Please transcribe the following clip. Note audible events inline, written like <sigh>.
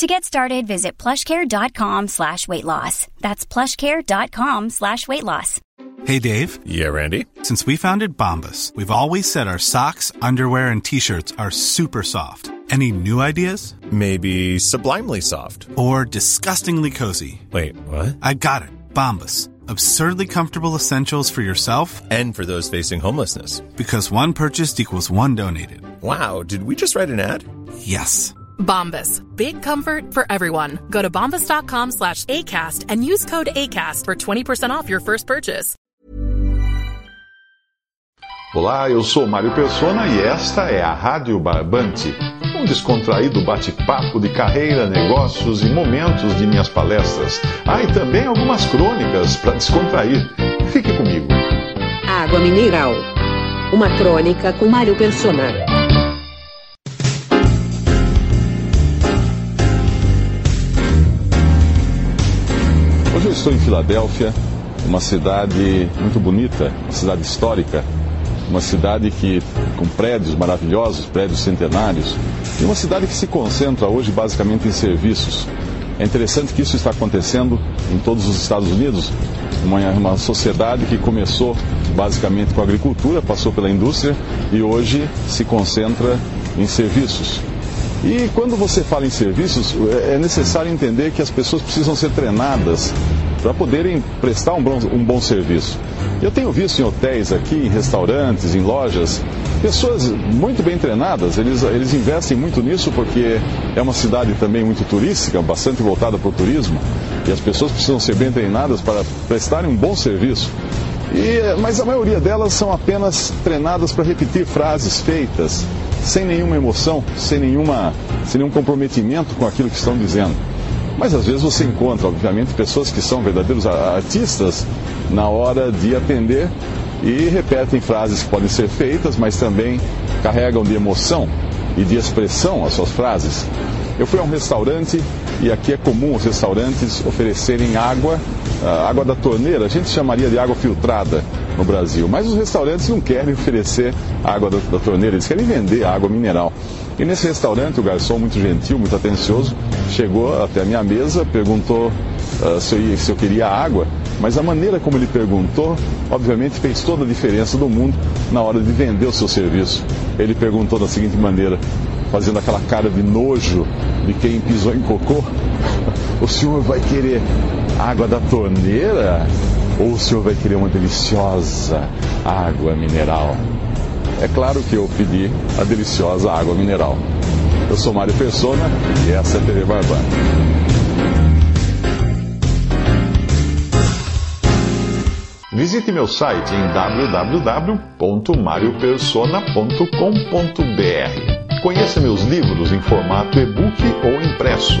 To get started, visit plushcare.com slash weight loss. That's plushcare.com slash weight loss. Hey, Dave. Yeah, Randy. Since we founded Bombas, we've always said our socks, underwear, and T-shirts are super soft. Any new ideas? Maybe sublimely soft. Or disgustingly cozy. Wait, what? I got it. Bombas. Absurdly comfortable essentials for yourself And for those facing homelessness. because one purchased equals one donated. Wow, did we just write an ad? Yes. Bombas. Big comfort for everyone. Go to bombas.com slash ACAST and use code ACAST for 20% off your first purchase. Olá, eu sou Mário Persona e esta é a Rádio Barbante, um descontraído bate-papo de carreira, negócios e momentos de minhas palestras. Ah, e também algumas crônicas para descontrair. Fique comigo. Água Mineral. Uma crônica com Mário Persona. Hoje eu estou em Filadélfia, uma cidade muito bonita, uma cidade histórica, uma cidade que com prédios maravilhosos, prédios centenários, e uma cidade que se concentra hoje basicamente em serviços. É interessante que isso está acontecendo em todos os Estados Unidos, uma, uma sociedade que começou basicamente com a agricultura, passou pela indústria e hoje se concentra em serviços. E quando você fala em serviços, é é necessário entender que as pessoas precisam ser treinadas para poderem prestar um bom, um bom serviço. Eu tenho visto em hotéis aqui, em restaurantes, em lojas, pessoas muito bem treinadas, eles, eles investem muito nisso porque é uma cidade também muito turística, bastante voltada para o turismo, e as pessoas precisam ser bem treinadas para prestarem um bom serviço. E, mas a maioria delas são apenas treinadas para repetir frases feitas, sem nenhuma emoção, sem, nenhuma, sem nenhum comprometimento com aquilo que estão dizendo. Mas às vezes você encontra, obviamente, pessoas que são verdadeiros artistas na hora de atender e repetem frases que podem ser feitas, mas também carregam de emoção e de expressão as suas frases. Eu fui a um restaurante e aqui é comum os restaurantes oferecerem água, ah, água da torneira, a gente chamaria de água filtrada no Brasil, mas os restaurantes não querem oferecer água da, da torneira, eles querem vender água mineral. E nesse restaurante, o garçom, muito gentil, muito atencioso, chegou até a minha mesa, perguntou ah, se, eu, se eu queria água, mas a maneira como ele perguntou, obviamente, fez toda a diferença do mundo na hora de vender o seu serviço. Ele perguntou da seguinte maneira, fazendo aquela cara de nojo de quem pisou em cocô: <laughs> O senhor vai querer água da torneira? Ou o senhor vai querer uma deliciosa água mineral? É claro que eu pedi a deliciosa água mineral. Eu sou Mário Persona e essa é a TV Barbana. Visite meu site em www.mariopersona.com.br. Conheça meus livros em formato e-book ou impresso.